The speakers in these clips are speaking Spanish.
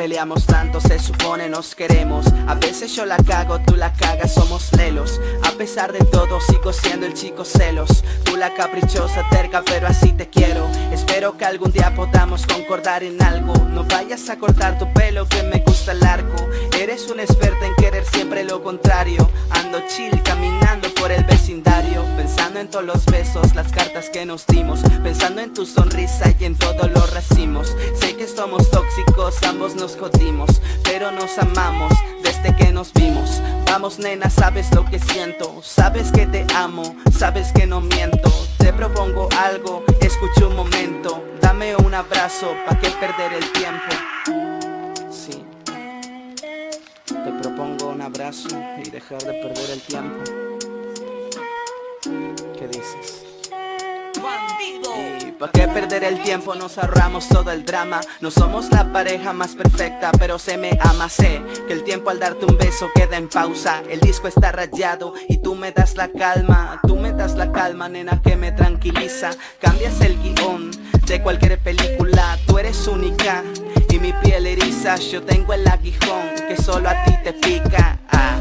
peleamos tanto, se supone nos queremos. A veces yo la cago, tú la cagas, somos lelos A pesar de todo sigo siendo el chico celos. Tú la caprichosa, terca, pero así te quiero. Espero que algún día podamos concordar en algo. No vayas a cortar tu pelo que me gusta largo Eres una experta en querer siempre lo contrario. Ando chill caminando por el Los besos, las cartas que nos dimos Pensando en tu sonrisa y en todos los racimos. Sé que somos tóxicos, ambos nos jodimos Pero nos amamos desde que nos vimos. Vamos nena, sabes lo que siento Sabes que te amo, sabes que no miento. Te propongo algo, escucha un momento Dame un abrazo, pa' que perder el tiempo. Sí. Te propongo un abrazo y dejar de perder el tiempo ¿Qué dices? Y pa' qué perder el tiempo nos ahorramos todo el drama. No somos la pareja más perfecta pero se me ama. Sé que el tiempo al darte un beso queda en pausa. El disco está rayado y tú me das la calma. Tú me das la calma nena que me tranquiliza. Cambias el guion de cualquier película. Tú eres única y mi piel eriza. Yo tengo el aguijón que solo a ti te pica. Ah,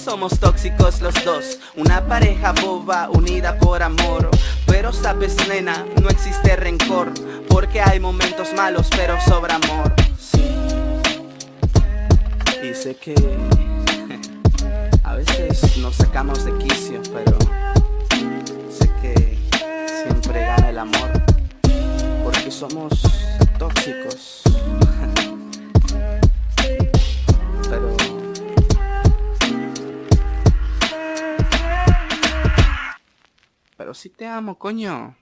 somos tóxicos los dos. Una pareja boba unida por amor. Pero sabes nena, no existe rencor. Porque hay momentos malos pero sobra amor. Sí Y sé que A veces nos sacamos de quicio Pero sé que siempre gana el amor. Porque somos tóxicos Pero sí te amo, coño.